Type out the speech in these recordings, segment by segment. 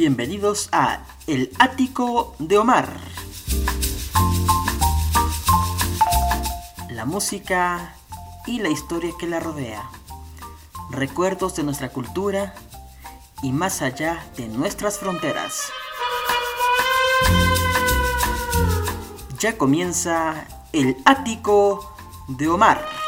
Bienvenidos a El Ático de Omar. La música y la historia que la rodea. Recuerdos de nuestra cultura y más allá de nuestras fronteras. Ya comienza El Ático de Omar.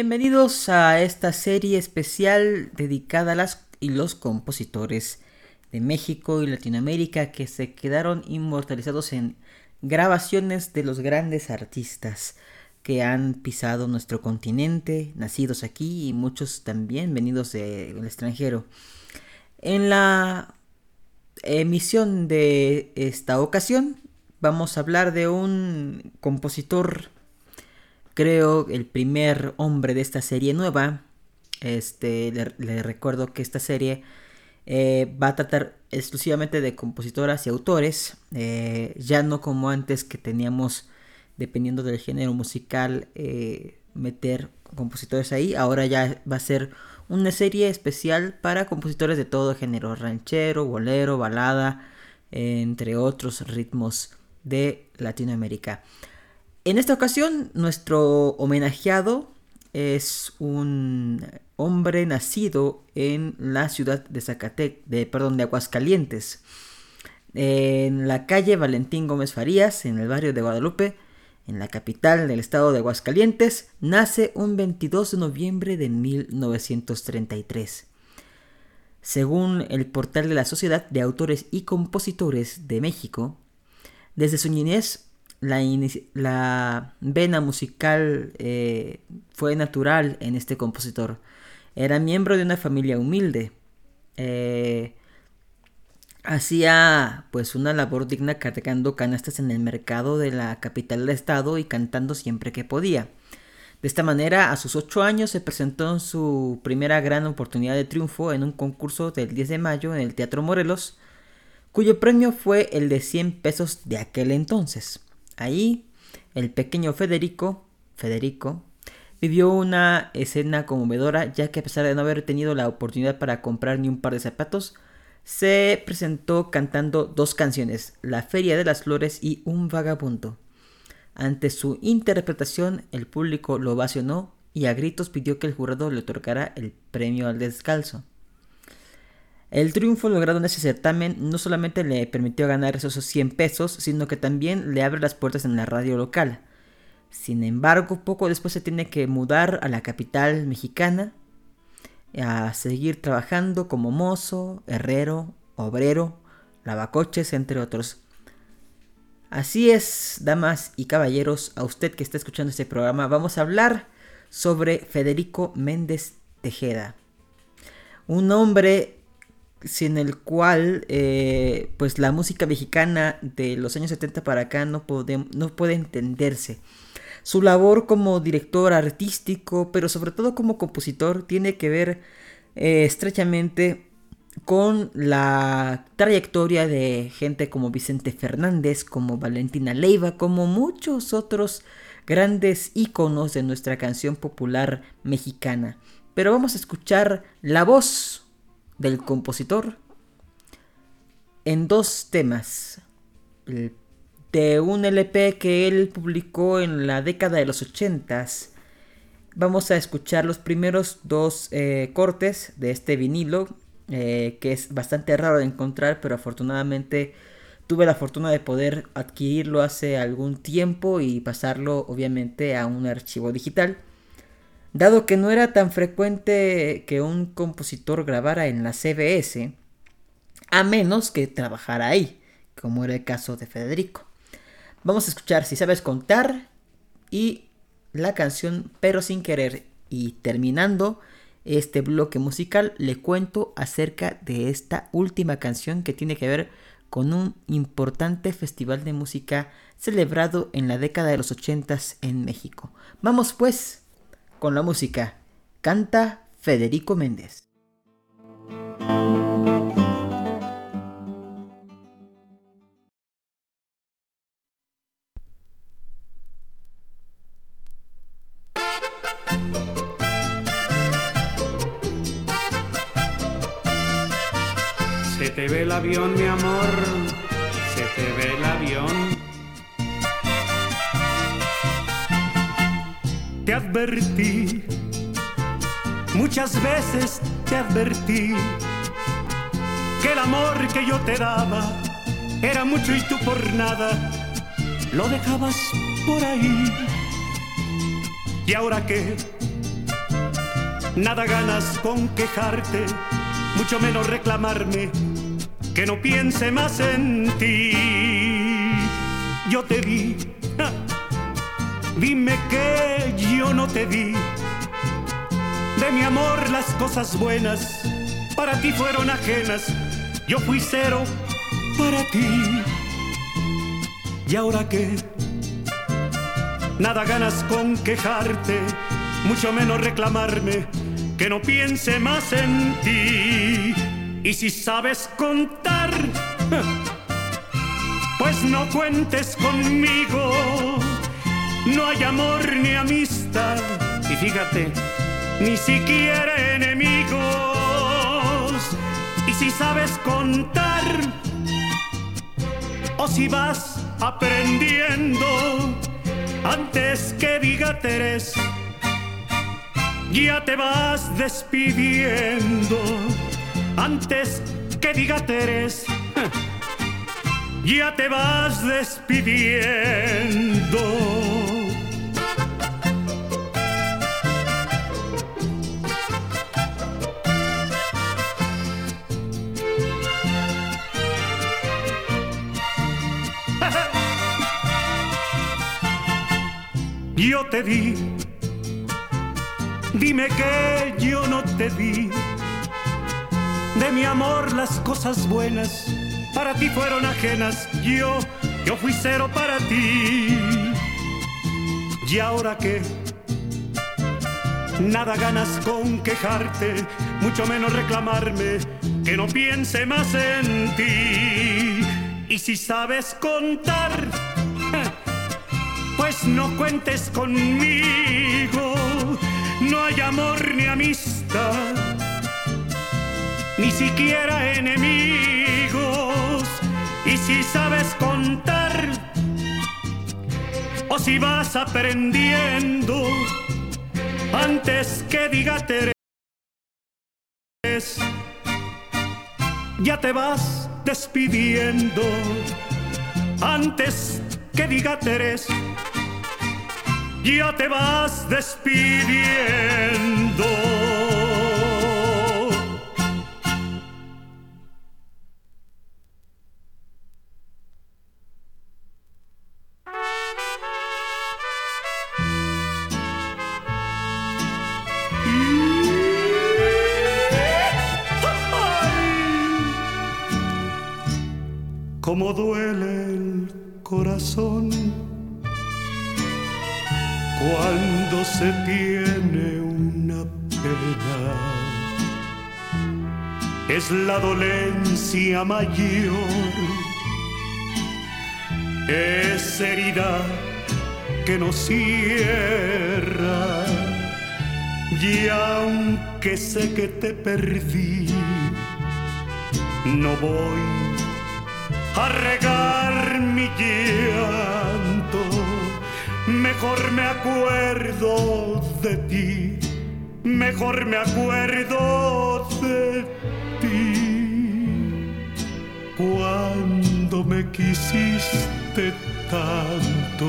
Bienvenidos a esta serie especial dedicada a las y los compositores de México y Latinoamérica que se quedaron inmortalizados en grabaciones de los grandes artistas que han pisado nuestro continente, nacidos aquí y muchos también venidos del extranjero. En la emisión de esta ocasión vamos a hablar de un compositor creo, el primer hombre de esta serie nueva. Este, le, recuerdo que esta serie eh, va a tratar exclusivamente de compositoras y autores, eh, ya no como antes que teníamos, dependiendo del género musical, eh, meter compositores ahí. Ahora ya va a ser una serie especial para compositores de todo género, ranchero, bolero, balada, entre otros ritmos de Latinoamérica. En esta ocasión, nuestro homenajeado es un hombre nacido en la ciudad de Zacatec, de, perdón, de Aguascalientes, en la calle Valentín Gómez Farías, en el barrio de Guadalupe, en la capital del estado de Aguascalientes, nace un 22 de noviembre de 1933. Según el portal de la Sociedad de Autores y Compositores de México, desde su niñez la, vena musical eh, fue natural en este compositor. Era miembro de una familia humilde. Eh, hacía pues una labor digna cargando canastas en el mercado de la capital del estado y cantando siempre que podía. De esta manera, a sus ocho años se presentó en su primera gran oportunidad de triunfo en un concurso del 10 de mayo en el Teatro Morelos, cuyo premio fue el de 100 pesos de aquel entonces. Ahí, el pequeño Federico, Federico, vivió una escena conmovedora, ya que a pesar de no haber tenido la oportunidad para comprar ni un par de zapatos, se presentó cantando dos canciones, La Feria de las Flores y Un Vagabundo. Ante su interpretación, el público lo ovacionó y a gritos pidió que el jurado le otorgara el premio al descalzo. El triunfo logrado en ese certamen no solamente le permitió ganar esos 100 pesos, sino que también le abre las puertas en la radio local. Sin embargo, poco después se tiene que mudar a la capital mexicana a seguir trabajando como mozo, herrero, obrero, lavacoches, entre otros. Así es, damas y caballeros, a usted que está escuchando este programa, vamos a hablar sobre Federico Méndez Tejeda. Un hombre sin el cual eh, pues la música mexicana de los años 70 para acá no puede, no puede entenderse. Su labor como director artístico, pero sobre todo como compositor, tiene que ver eh, estrechamente con la trayectoria de gente como Vicente Fernández, como Valentina Leiva, como muchos otros grandes íconos de nuestra canción popular mexicana. Pero vamos a escuchar la voz del compositor en dos temas de un LP que él publicó en la década de los 80 Vamos a escuchar los primeros dos eh, cortes de este vinilo eh, que es bastante raro de encontrar, pero afortunadamente tuve la fortuna de poder adquirirlo hace algún tiempo y pasarlo obviamente a un archivo digital. Dado que no era tan frecuente que un compositor grabara en la CBS, a menos que trabajara ahí, como era el caso de Federico. Vamos a escuchar Si sabes contar y la canción Pero sin querer. Y terminando este bloque musical, le cuento acerca de esta última canción que tiene que ver con un importante festival de música celebrado en la década de los 80 en México. Vamos pues con la música. Canta Federico Méndez. Se te ve el avión, mi amor, muchas veces te advertí, que el amor que yo te daba era mucho y tú por nada lo dejabas por ahí. ¿Y ahora qué? Nada ganas con quejarte, mucho menos reclamarme que no piense más en ti. Yo te vi, dime que yo no te vi. De mi amor las cosas buenas para ti fueron ajenas. Yo fui cero para ti. ¿Y ahora qué? Nada ganas con quejarte, mucho menos reclamarme que no piense más en ti. Y si sabes contar, pues no cuentes conmigo. No hay amor ni amistad. Y fíjate, ni siquiera enemigos. Y si sabes contar, o si vas aprendiendo, antes que diga Teres, ya te vas despidiendo antes que diga Teres, ya te vas despidiendo. Yo te di, dime que yo no te di de mi amor las cosas buenas para ti fueron ajenas. Yo, yo fui cero para ti. Y ahora que nada ganas con quejarte, mucho menos reclamarme, que no piense más en ti. Y si sabes contar, pues no cuentes conmigo. No hay amor ni amistad ni siquiera enemigos. Y si sabes contar, o si vas aprendiendo, antes que diga Teres, ya te vas despidiendo. Antes que diga Teres, ya te vas despidiendo. cómo duele el corazón cuando se tiene una pena. Es la dolencia mayor, es herida que nos cierra. Y aunque sé que te perdí, no voy a regar mi llanto. Mejor me acuerdo de ti, mejor me acuerdo de ti. Cuando me quisiste tanto.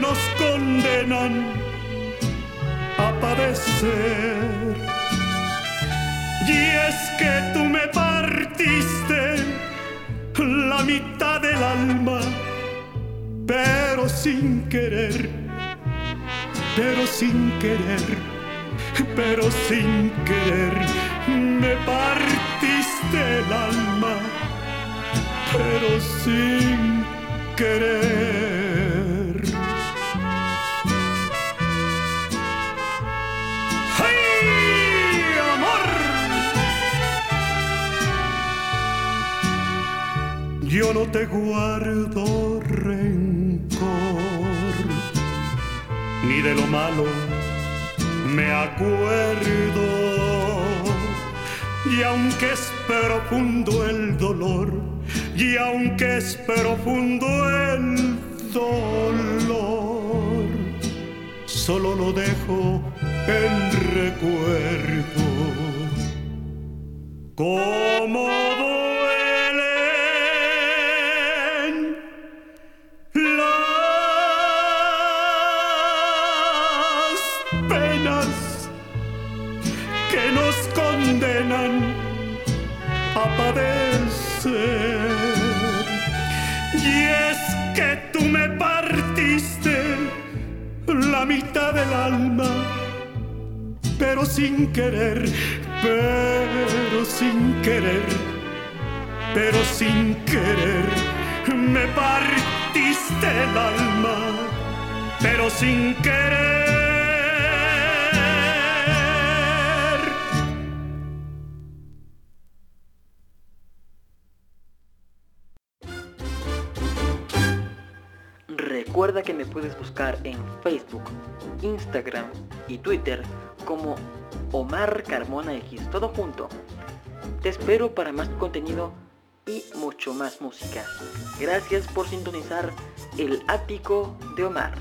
Nos condenan a padecer. Y es que tú me partiste la mitad del alma, pero sin querer, pero sin querer, pero sin querer, me partiste el alma, pero sin querer. Yo no te guardo rencor, ni de lo malo me acuerdo. Y aunque es profundo el dolor, y aunque es profundo el dolor, solo lo dejo en recuerdo. A padecer. Y es que tú me partiste la mitad del alma, pero sin querer, pero sin querer, pero sin querer, me partiste el alma, pero sin querer. Que me puedes buscar en Facebook, Instagram y Twitter como Omar Carmona X, todo junto. Te espero para más contenido y mucho más música. Gracias por sintonizar el ático de Omar.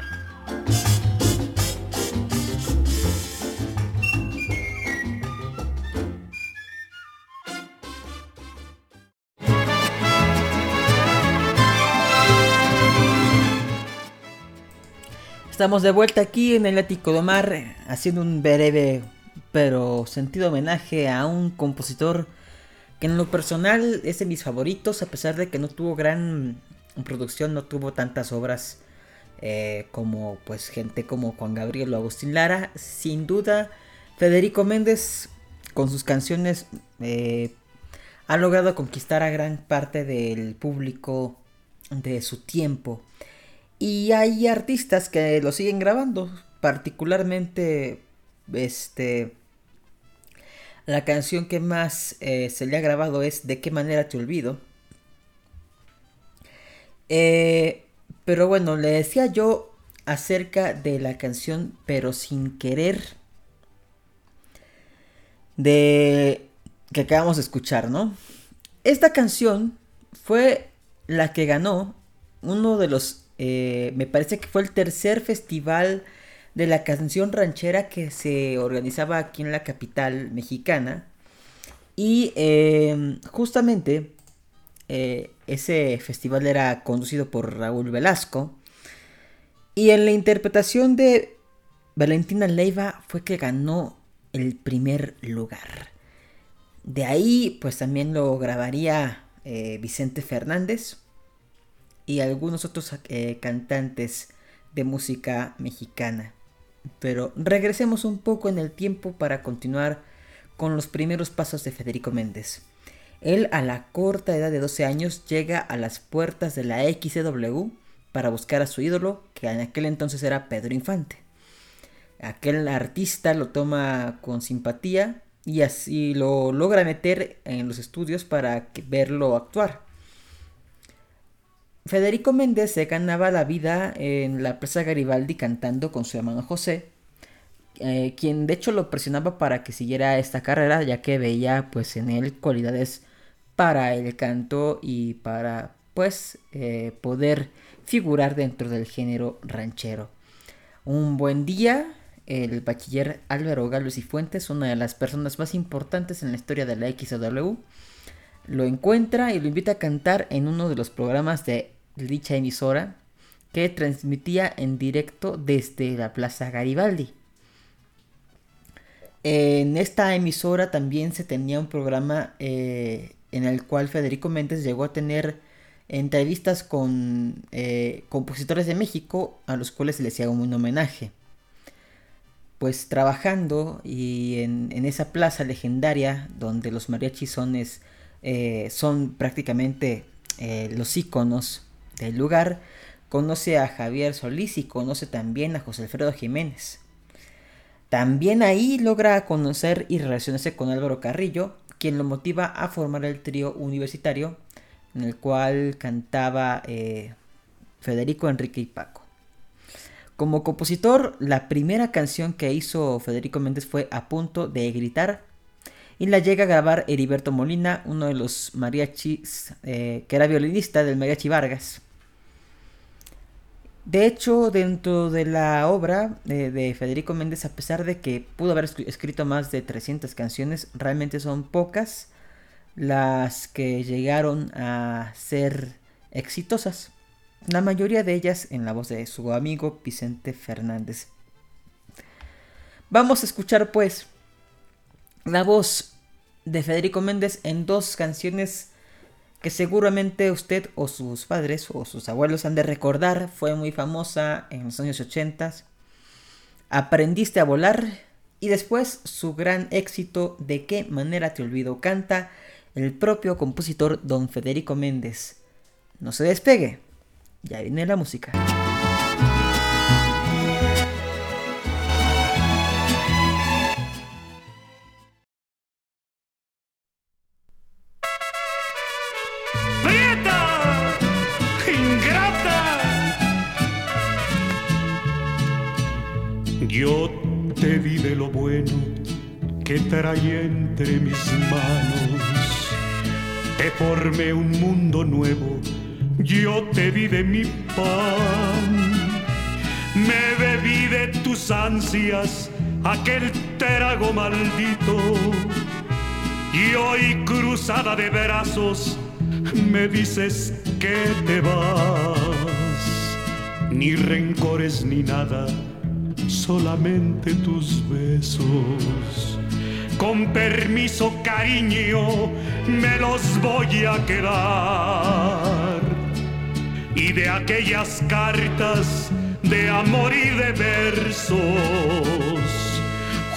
Estamos de vuelta aquí en el ático de Omar, haciendo un breve pero sentido homenaje a un compositor que en lo personal es de mis favoritos, a pesar de que no tuvo gran producción, no tuvo tantas obras eh, como pues gente como Juan Gabriel o Agustín Lara. Sin duda, Federico Méndez con sus canciones eh, ha logrado conquistar a gran parte del público de su tiempo. Y hay artistas que lo siguen grabando, particularmente este la canción que más eh, se le ha grabado es De qué manera te olvido. Eh, pero bueno, le decía yo acerca de la canción Pero sin querer. De que acabamos de escuchar, ¿no? Esta canción fue la que ganó uno de los... eh, me parece que fue el tercer festival de la canción ranchera que se organizaba aquí en la capital mexicana. Y eh, justamente eh, ese festival era conducido por Raúl Velasco. Y en la interpretación de Valentina Leiva fue que ganó el primer lugar. De ahí pues también lo grabaría eh, Vicente Fernández y algunos otros eh, cantantes de música mexicana. Pero regresemos un poco en el tiempo para continuar con los primeros pasos de Federico Méndez. Él a la corta edad de 12 años llega a las puertas de la XCW para buscar a su ídolo, que en aquel entonces era Pedro Infante. Aquel artista lo toma con simpatía y así lo logra meter en los estudios para verlo actuar. Federico Méndez se ganaba la vida en la Plaza Garibaldi cantando con su hermano José, eh, quien de hecho lo presionaba para que siguiera esta carrera, ya que veía pues en él cualidades para el canto y para pues eh, poder figurar dentro del género ranchero. Un buen día, el bachiller Álvaro Galo y Fuentes, una de las personas más importantes en la historia de la XW, lo encuentra y lo invita a cantar en uno de los programas de dicha emisora que transmitía en directo desde la Plaza Garibaldi. En esta emisora también se tenía un programa eh, en el cual Federico Méndez llegó a tener entrevistas con eh, compositores de México a los cuales se les hacía un homenaje. Pues trabajando y en, esa plaza legendaria donde los mariachis son, eh, son prácticamente los íconos del lugar, conoce a Javier Solís y conoce también a José Alfredo Jiménez. También ahí logra conocer y relacionarse con Álvaro Carrillo, quien lo motiva a formar el trío universitario en el cual cantaba eh, Federico Enrique y Paco. Como compositor, la primera canción que hizo Federico Méndez fue A punto de gritar y la llega a grabar Heriberto Molina, uno de los mariachis, eh, que era violinista del mariachi Vargas. De hecho, dentro de la obra eh, de Federico Méndez, a pesar de que pudo haber escrito más de 300 canciones, realmente son pocas las que llegaron a ser exitosas. La mayoría de ellas en la voz de su amigo Vicente Fernández. Vamos a escuchar pues la voz de Federico Méndez en dos canciones que seguramente usted o sus padres o sus abuelos han de recordar. Fue muy famosa en los años 80. Aprendiste a volar y después su gran éxito De qué manera te olvido canta el propio compositor don Federico Méndez. No se despegue, ya viene la música. Aquel trago maldito, y hoy cruzada de brazos me dices que te vas, ni rencores ni nada, solamente tus besos. Con permiso, cariño, me los voy a quedar. Y de aquellas cartas de amor y de versos,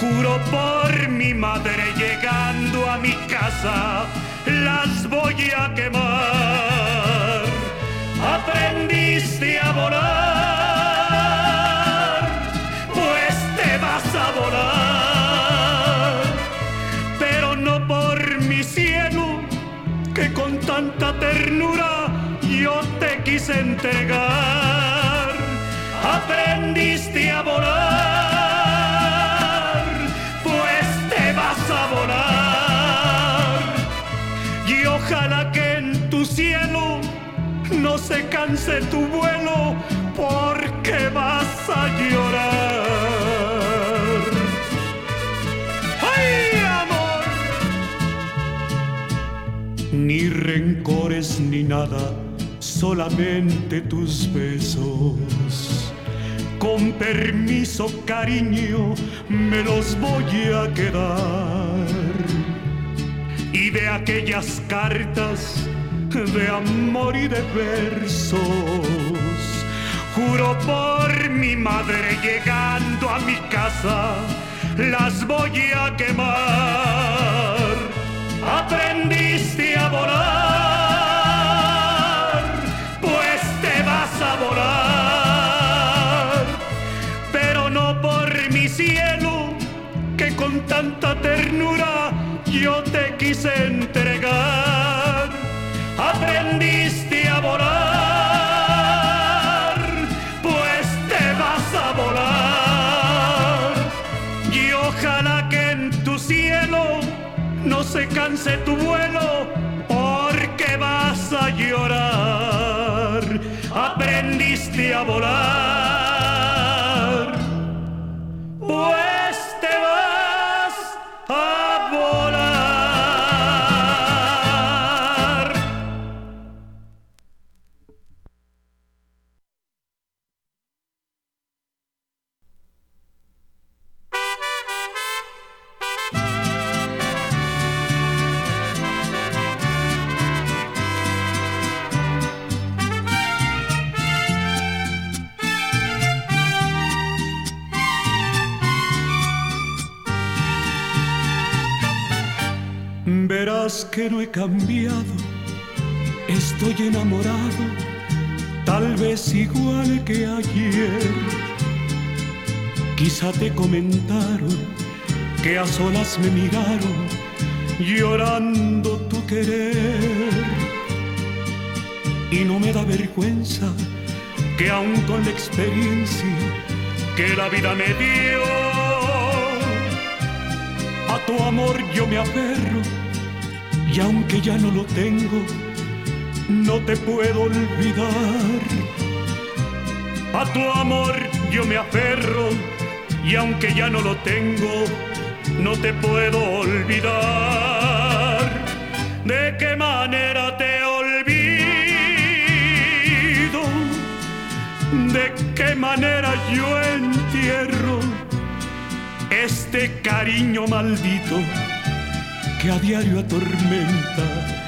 juro por mi madre llegando a mi casa, las voy a quemar. Aprendiste a volar, pues te vas a volar. tanta ternura yo te quise entregar. Aprendiste a volar, pues te vas a volar. Y ojalá que en tu cielo no se canse tu vuelo, porque vas a llorar. ni rencores ni nada, solamente tus besos. Con permiso, cariño, me los voy a quedar. Y de aquellas cartas de amor y de versos, juro por mi madre llegando a mi casa, las voy a quemar aprendiste a volar, tanta ternura yo te quise entregar, aprendiste a volar, pues te vas a volar, y ojalá que en tu cielo no se canse tu vuelo porque vas a llorar. aprendiste a volar, tal vez igual que ayer. Quizá te comentaron que a solas me miraron, llorando tu querer. Y no me da vergüenza que aún con la experiencia que la vida me dio, a tu amor yo me aferro y aunque ya no lo tengo, no te puedo olvidar. A tu amor yo me aferro y aunque ya no lo tengo, no te puedo olvidar. ¿De qué manera te olvido? ¿De qué manera yo entierro este cariño maldito? que a diario atormenta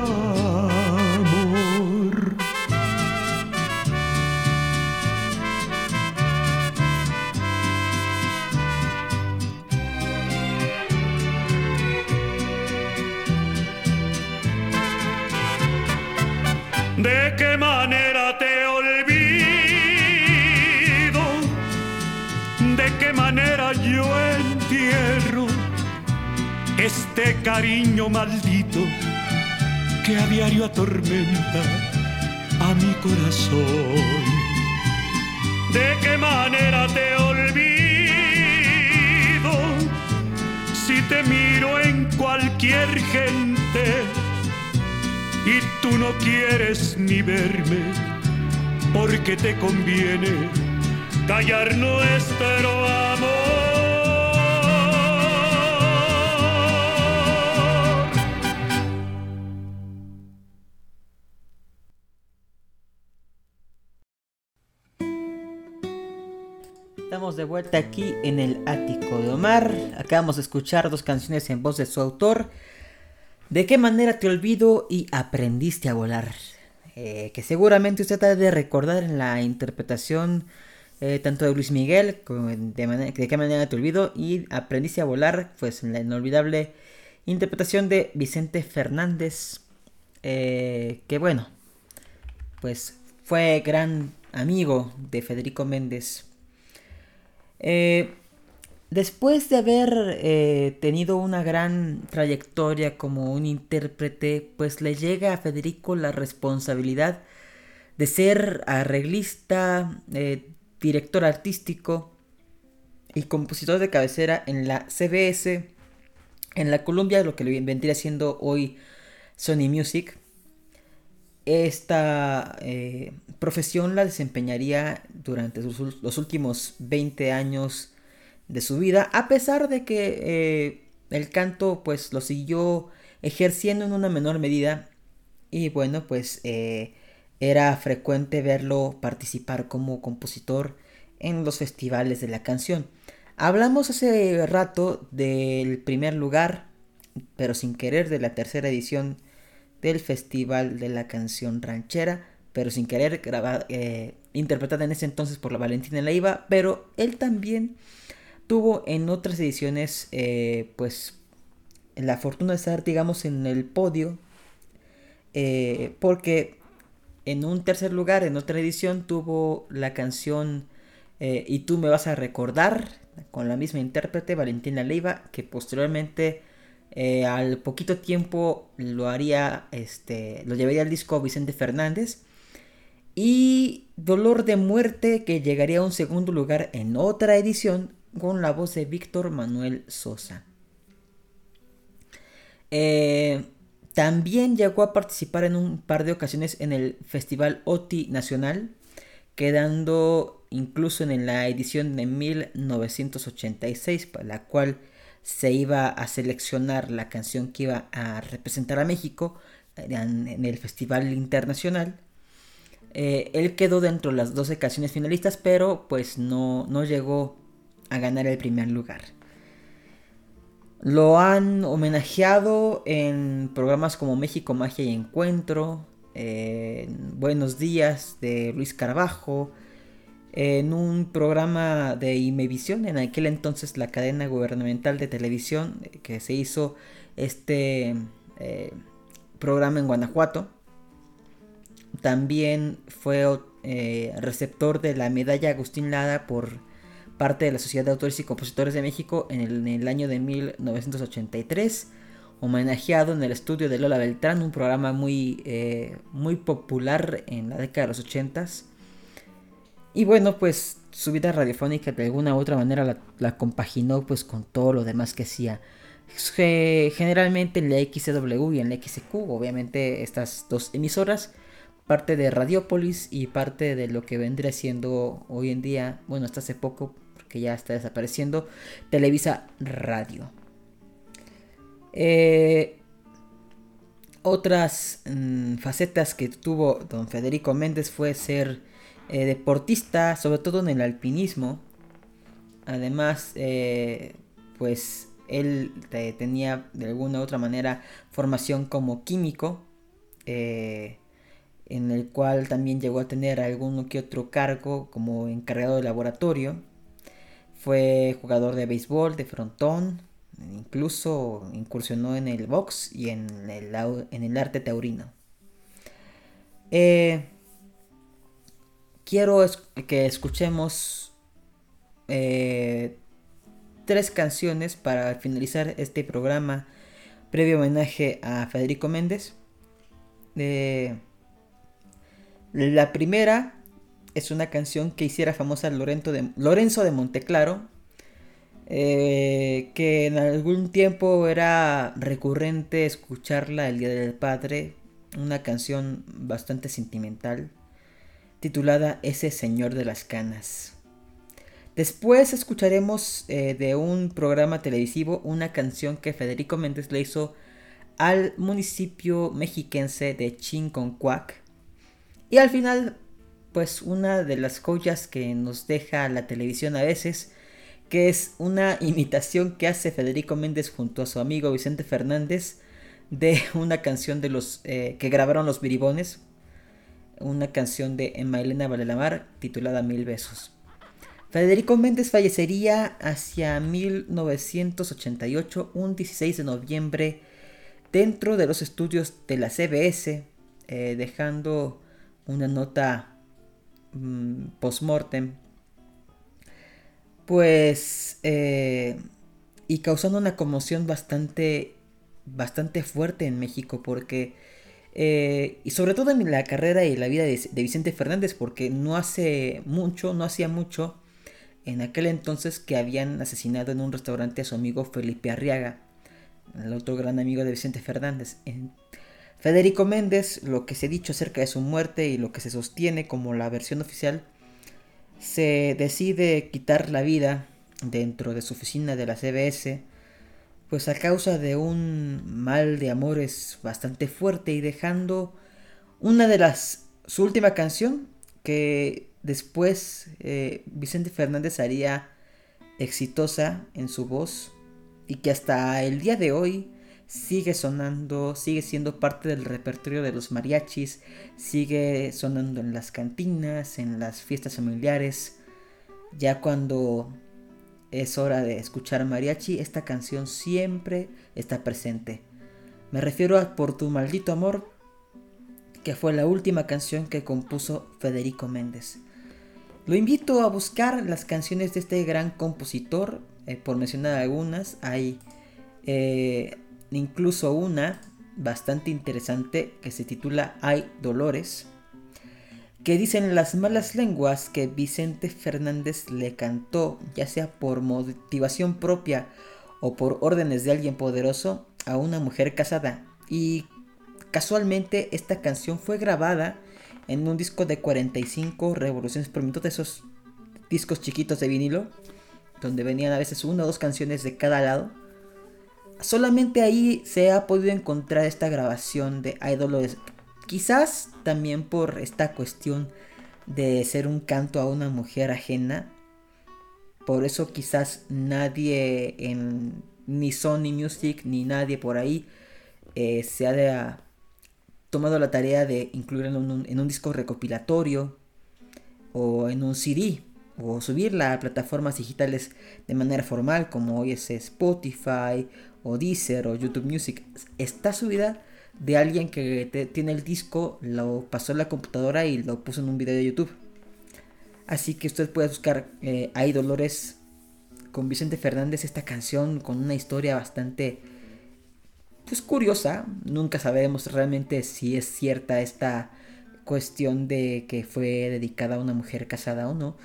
Cariño maldito que a diario atormenta a mi corazón? ¿De qué manera te olvido si te miro en cualquier gente? y tú no quieres ni verme porque te conviene callar nuestro amor. De vuelta aquí en el ático de Omar. Acabamos de escuchar dos canciones en voz de su autor. ¿De qué manera te olvido y aprendiste a volar? Eh, que seguramente usted ha de recordar en la interpretación eh, tanto de Luis Miguel como de, qué manera te olvido y aprendiste a volar, pues en la inolvidable interpretación de Vicente Fernández, eh, que bueno, pues fue gran amigo de Federico Méndez. Eh, Después de haber eh, tenido una gran trayectoria como un intérprete, pues le llega a Federico la responsabilidad de ser arreglista, eh, director artístico y compositor de cabecera en la CBS, en la Columbia, lo que vendría siendo hoy Sony Music. Esta eh, profesión la desempeñaría durante los últimos 20 años de su vida, a pesar de que eh, el canto pues lo siguió ejerciendo en una menor medida y bueno pues eh, era frecuente verlo participar como compositor en los festivales de la canción. Hablamos hace rato del primer lugar, pero sin querer, de la tercera edición del Festival de la Canción Ranchera, pero sin querer grabar, eh, interpretada en ese entonces por la Valentina Leiva, pero él también tuvo en otras ediciones eh, pues la fortuna de estar digamos en el podio eh, porque en un tercer lugar en otra edición tuvo la canción y tú me vas a recordar con la misma intérprete Valentina Leiva que posteriormente Eh, al poquito tiempo lo haría, este, lo llevaría al disco Vicente Fernández. Y Dolor de Muerte que llegaría a un segundo lugar en otra edición con la voz de Víctor Manuel Sosa. Eh, también llegó a participar en un par de ocasiones en el Festival OTI Nacional, quedando incluso en la edición de 1986, para la cual se iba a seleccionar la canción que iba a representar a México en, el Festival Internacional. Eh, él quedó dentro de las 12 canciones finalistas, pero pues no, no llegó a ganar el primer lugar. Lo han homenajeado en programas como México, Magia y Encuentro, Buenos Días de Luis Carbajo, en un programa de Imevisión, en aquel entonces la cadena gubernamental de televisión que se hizo este eh, programa en Guanajuato. También fue eh, receptor de la medalla Agustín Lada por parte de la Sociedad de Autores y Compositores de México en el, año de 1983, homenajeado en el estudio de Lola Beltrán, un programa muy, eh, muy popular en la década de los 80 Y bueno, pues su vida radiofónica de alguna u otra manera la, compaginó pues con todo lo demás que hacía. Generalmente en la XCW y en la XQ, obviamente estas dos emisoras, parte de Radiopolis y parte de lo que vendría siendo hoy en día, bueno, hasta hace poco, que ya está desapareciendo, Televisa Radio. Eh, otras mm, facetas que tuvo don Federico Méndez fue ser eh, deportista, sobre todo en el alpinismo. Además, eh, pues él tenía de alguna u otra manera formación como químico, en el cual también llegó a tener alguno que otro cargo como encargado de laboratorio. Fue jugador de béisbol, de frontón, incluso incursionó en el box y en el, en el arte taurino. Eh, quiero que escuchemos eh, tres canciones para finalizar este programa previo homenaje a Federico Méndez. Eh, la primera es una canción que hiciera famosa Lorenzo de, Lorenzo de Monteclaro, eh, que en algún tiempo era recurrente escucharla el Día del Padre, una canción bastante sentimental, titulada Ese Señor de las Canas. Después escucharemos eh, de un programa televisivo una canción que Federico Méndez le hizo al municipio mexiquense de Chinconcuac. Y al final pues una de las joyas que nos deja la televisión a veces, que es una imitación que hace Federico Méndez junto a su amigo Vicente Fernández de una canción de los eh, que grabaron los Biribones, una canción de Emma Elena Valelamar titulada Mil Besos. Federico Méndez fallecería hacia 1988, un 16 de noviembre, dentro de los estudios de la CBS, eh, dejando una nota Mm, post-mortem, pues, eh, y causando una conmoción bastante, bastante fuerte en México, porque, eh, y sobre todo en la carrera y la vida de, Vicente Fernández, porque no hace mucho, no hacía mucho, en aquel entonces que habían asesinado en un restaurante a su amigo Felipe Arriaga, el otro gran amigo de Vicente Fernández. Federico Méndez, lo que se ha dicho acerca de su muerte y lo que se sostiene como la versión oficial, se decide quitar la vida dentro de su oficina de la CBS, pues a causa de un mal de amores bastante fuerte y dejando una de las su última canción que después eh, Vicente Fernández haría exitosa en su voz y que hasta el día de hoy sigue sonando, sigue siendo parte del repertorio de los mariachis, sigue sonando en las cantinas, en las fiestas familiares. Ya cuando es hora de escuchar mariachi, esta canción siempre está presente. Me refiero a Por tu maldito amor, que fue la última canción que compuso Federico Méndez. Lo invito a buscar las canciones de este gran compositor, eh, por mencionar algunas, hay... Eh, incluso una bastante interesante que se titula Hay Dolores, que dicen las malas lenguas que Vicente Fernández le cantó, ya sea por motivación propia o por órdenes de alguien poderoso, a una mujer casada. Y casualmente esta canción fue grabada en un disco de 45 revoluciones por minuto, de esos discos chiquitos de vinilo, donde venían a veces una o dos canciones de cada lado. Solamente ahí se ha podido encontrar esta grabación de Dolores Quizás también por esta cuestión de ser un canto a una mujer ajena. Por eso quizás nadie en ni Sony Music ni nadie por ahí eh, se ha tomado la tarea de incluirlo en un, en un disco recopilatorio o en un CD o subirla a plataformas digitales de manera formal como hoy es Spotify o Deezer o YouTube Music. Está subida de alguien que tiene el disco, lo pasó en la computadora y lo puso en un video de YouTube. Así que usted puede buscar eh, Hay Dolores con Vicente Fernández, esta canción con una historia bastante pues curiosa. Nunca sabemos realmente si es cierta esta cuestión de que fue dedicada a una mujer casada o no.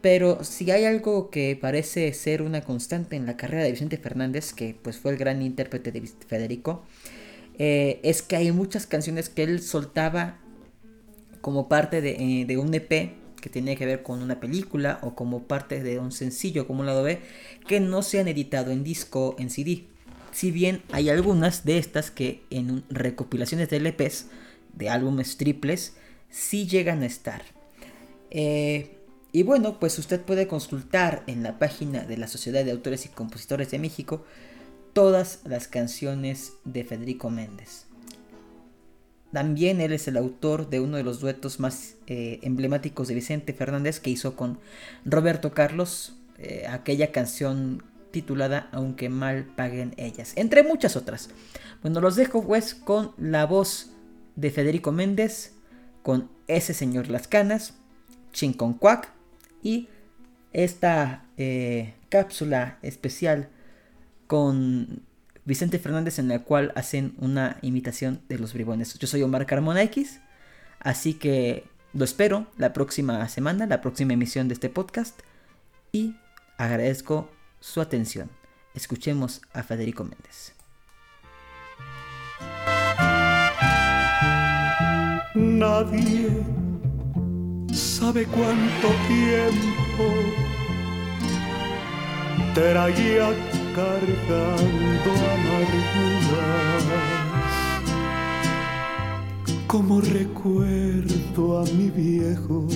Pero si hay algo que parece ser una constante en la carrera de Vicente Fernández, que pues fue el gran intérprete de Federico, eh, es que hay muchas canciones que él soltaba como parte de, eh, un EP que tiene que ver con una película o como parte de un sencillo como un lado B que no se han editado en disco en CD. Si bien hay algunas de estas que en recopilaciones de LPs de álbumes triples sí llegan a estar. Eh, y bueno, pues usted puede consultar en la página de la Sociedad de Autores y Compositores de México todas las canciones de Federico Méndez. También él es el autor de uno de los duetos más eh, emblemáticos de Vicente Fernández que hizo con Roberto Carlos, eh, aquella canción titulada Aunque mal paguen ellas, entre muchas otras. Bueno, los dejo pues con la voz de Federico Méndez, con ese señor Las Canas, Cuac y esta eh, cápsula especial con Vicente Fernández en la cual hacen una imitación de los bribones. Yo soy Omar Carmona X, así que lo espero la próxima semana, la próxima emisión de este podcast y agradezco su atención. Escuchemos a Federico Méndez. Nadie sabe cuánto tiempo traía cargando amarguras. Como recuerdo a mi viejo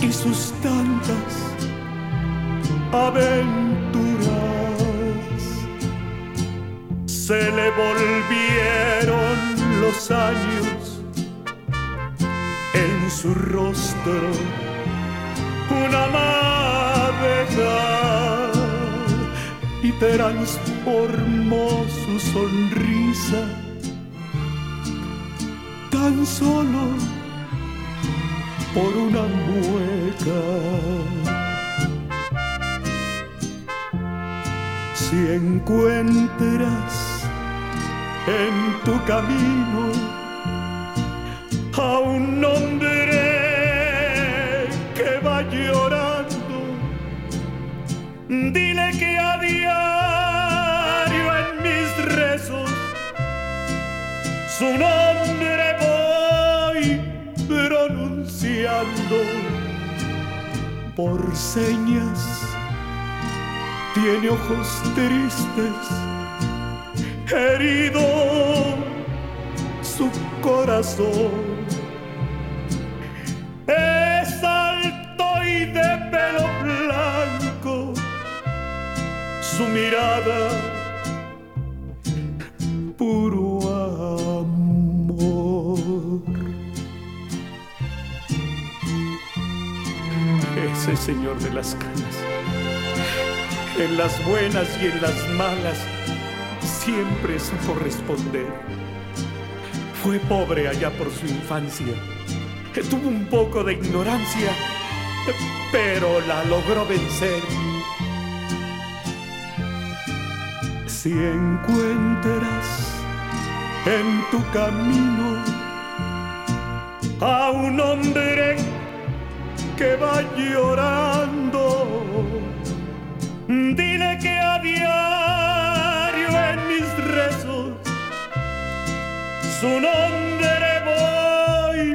y sus tantas aventuras. Se le volvieron los años en su rostro una y transformó su sonrisa tan solo por una mueca. Si encuentras en tu camino a un hombre que va llorando, dile que a su nombre voy pronunciando por señas. Tiene ojos tristes, herido su corazón. Es alto y de pelo blanco su mirada señor de las canas, en las buenas y en las malas, siempre supo responder. Fue pobre allá por su infancia, tuvo un poco de ignorancia, pero la logró vencer Si encuentras en tu camino a un hombre que va llorando, dile que a diario en mis rezos su nombre voy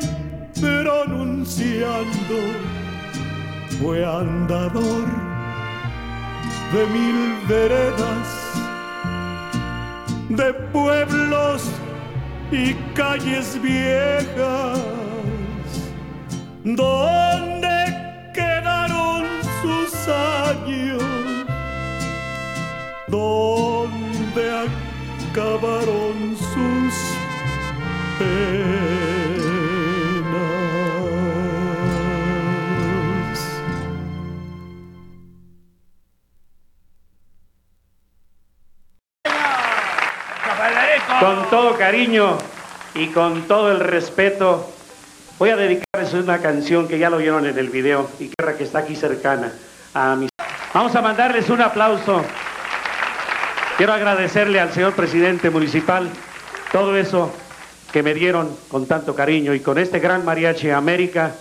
pronunciando. Fue andador de mil veredas, de pueblos y calles viejas, donde años, donde acabaron sus Con todo cariño y con todo el respeto, voy a dedicarles una canción que ya lo vieron en el video y que está aquí cercana a mis... Vamos a mandarles un aplauso. Quiero agradecerle al señor presidente municipal todo eso que me dieron con tanto cariño y con este gran mariachi América.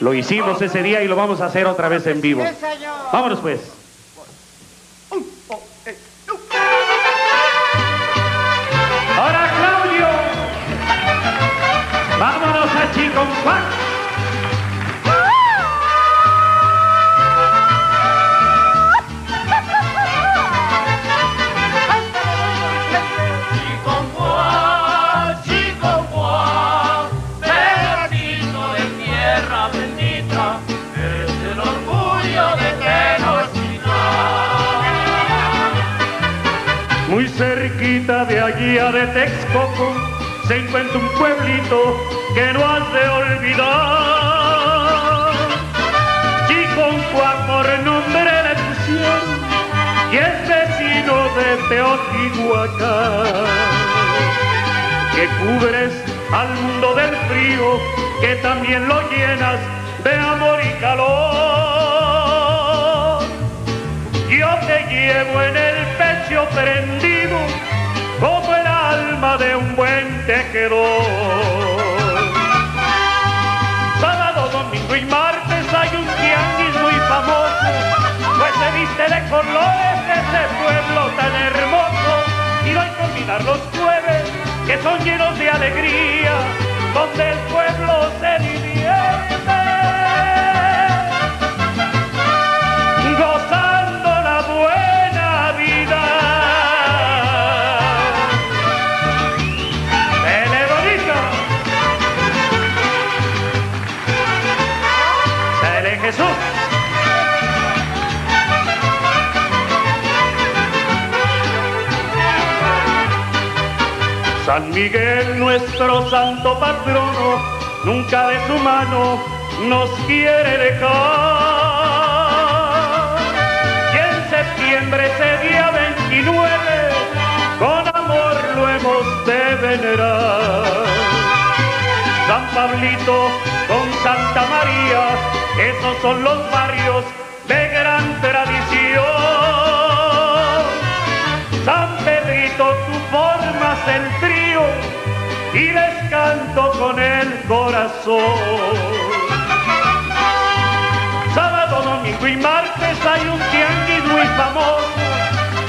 Lo hicimos ese día y lo vamos a hacer otra vez en vivo. Vámonos pues. De Texcoco se encuentra un pueblito que no has de olvidar. Chiconcuá por nombre le pusieron y es vecino de Teotihuacán. Que cubres al mundo del frío, que también lo llenas de amor y calor. Yo te llevo en el pecho prendido el de un buen tejedor. Sábado, domingo y martes hay un tianguis muy famoso, pues se viste de colores ese pueblo tan hermoso. Y no hay que olvidar los jueves, que son llenos de alegría, donde el pueblo se divierte. San Miguel, nuestro santo patrono, nunca de su mano nos quiere dejar. Y en septiembre, ese día 29, con amor lo hemos de venerar. San Pablito con Santa María, esos son los barrios de gran tradición. San Pedrito, tú formas el trío y les canto con el corazón. Sábado, domingo y martes hay un tianguis muy famoso,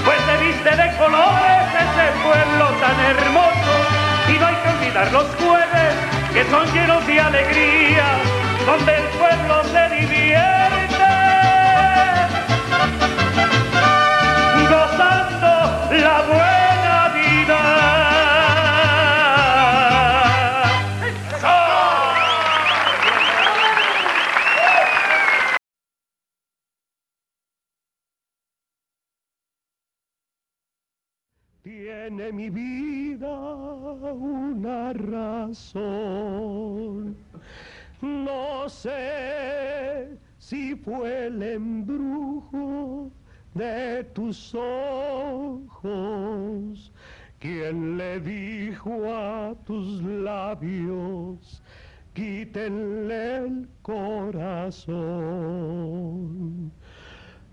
pues se viste de colores ese pueblo tan hermoso. Y no hay que olvidar los jueves, que son llenos de alegría, donde el pueblo se divierte. Fue el embrujo de tus ojos quien le dijo a tus labios quítenle el corazón.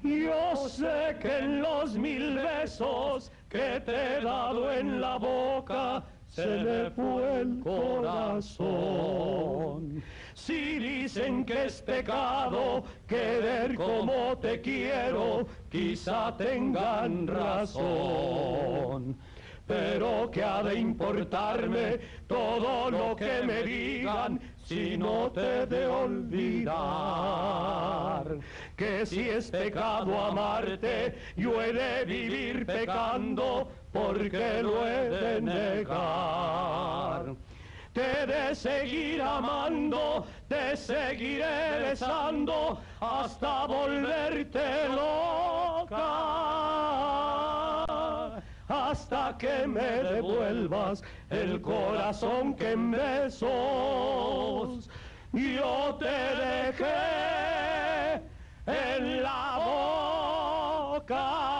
Yo sé que en los mil besos que te he dado en la boca, se me fue el corazón. Si dicen que es pecado querer como te quiero, quizá tengan razón. Pero que ha de importarme todo lo que me digan si no te de olvidar. Que si es pecado amarte, yo he de vivir pecando porque lo he de negar. Te de seguir amando, te seguiré besando hasta volverte loca hasta que me devuelvas el corazón que en besos yo te dejé en la boca.